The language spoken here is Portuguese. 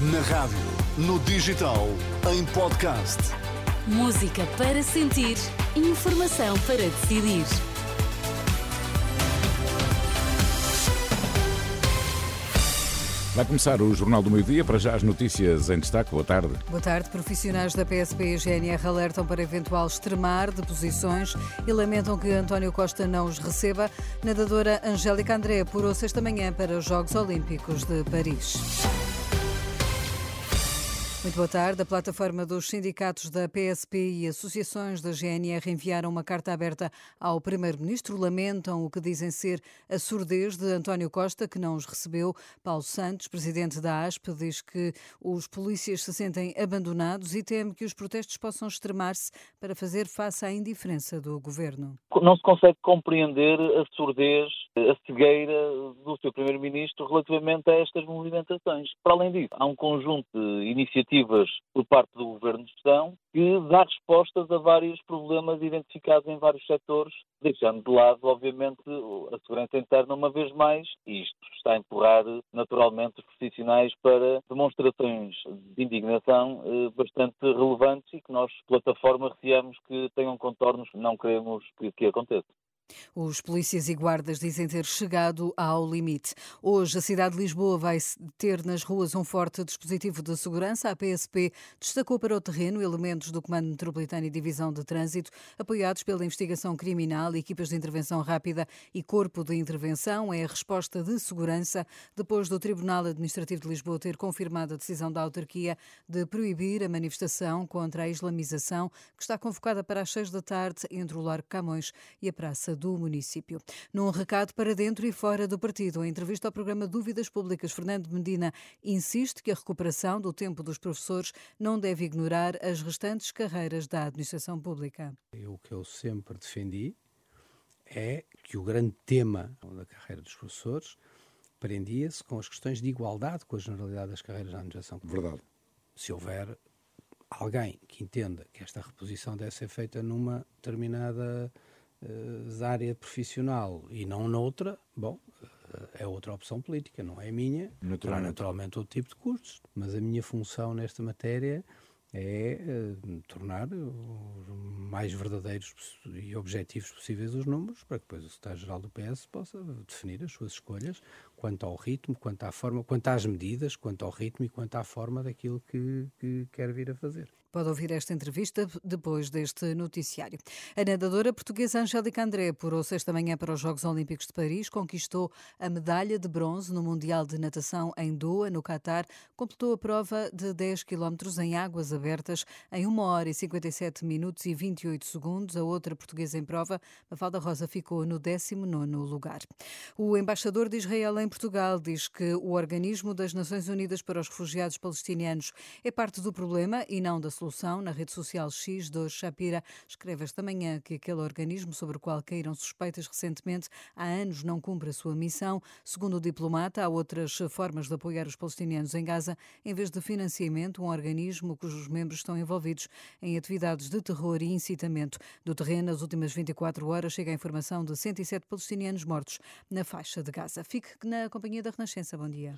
Na rádio, no digital, em podcast. Música para sentir, informação para decidir. Vai começar o Jornal do Meio-Dia, para já as notícias em destaque. Boa tarde. Boa tarde. Profissionais da PSP e GNR alertam para eventual extremar de posições e lamentam que António Costa não os receba. Nadadora Angélica André apurou-se esta manhã para os Jogos Olímpicos de Paris. Muito boa tarde. A plataforma dos sindicatos da PSP e associações da GNR enviaram uma carta aberta ao Primeiro-Ministro. Lamentam o que dizem ser a surdez de António Costa, que não os recebeu. Paulo Santos, presidente da ASP, diz que os polícias se sentem abandonados e teme que os protestos possam extremar-se para fazer face à indiferença do governo. Não se consegue compreender a surdez, a cegueira do seu Primeiro-Ministro relativamente a estas movimentações. Para além disso, há um conjunto de iniciativas iniciativas por parte do Governo de Gestão que dá respostas a vários problemas identificados em vários setores, deixando de lado, obviamente, a segurança interna uma vez mais, isto está a empurrar naturalmente os profissionais para demonstrações de indignação eh, bastante relevantes e que nós, plataforma, receamos que tenham contornos que não queremos que, que aconteça. Os polícias e guardas dizem ter chegado ao limite. Hoje, a cidade de Lisboa vai ter nas ruas um forte dispositivo de segurança. A PSP destacou para o terreno elementos do Comando Metropolitano e Divisão de Trânsito, apoiados pela investigação criminal, equipas de intervenção rápida e corpo de intervenção. É a resposta de segurança depois do Tribunal Administrativo de Lisboa ter confirmado a decisão da autarquia de proibir a manifestação contra a islamização, que está convocada para as seis da tarde entre o Largo Camões e a Praça do município. Num recado para dentro e fora do partido, em entrevista ao programa Dúvidas Públicas, Fernando Medina insiste que a recuperação do tempo dos professores não deve ignorar as restantes carreiras da administração pública. O que eu sempre defendi é que o grande tema da carreira dos professores prendia-se com as questões de igualdade com a generalidade das carreiras da administração pública. Verdade. Se houver alguém que entenda que esta reposição deve ser feita numa determinada uh, área profissional e não noutra, bom, uh, é outra opção política, não é minha. Naturalmente. Há naturalmente outro tipo de custos, mas a minha função nesta matéria é uh, tornar os mais verdadeiros e objetivos possíveis os números, para que depois o secretário-geral do PS possa definir as suas escolhas quanto ao ritmo, quanto à forma, quanto às medidas, quanto ao ritmo e quanto à forma daquilo que, que quer vir a fazer. Pode ouvir esta entrevista depois deste noticiário. A nadadora portuguesa Angélica André apurou-se esta manhã para os Jogos Olímpicos de Paris, conquistou a medalha de bronze no Mundial de Natação em Doha, no Catar, completou a prova de 10 km em águas abertas em 1 hora e 57 minutos e 28 segundos. A outra portuguesa em prova, Mafalda Rosa, ficou no 19º lugar. O embaixador de Israel em Portugal diz que o Organismo das Nações Unidas para os Refugiados Palestinianos é parte do problema e não da solução. Na rede social X, do Shapira, escreve esta manhã que aquele organismo sobre o qual caíram suspeitas recentemente há anos não cumpre a sua missão. Segundo o diplomata, há outras formas de apoiar os palestinianos em Gaza, em vez de financiamento, um organismo cujos membros estão envolvidos em atividades de terror e incitamento. Do terreno, nas últimas 24 horas, chega a informação de 107 palestinianos mortos na faixa de Gaza. Fique na companhia da Renascença. Bom dia.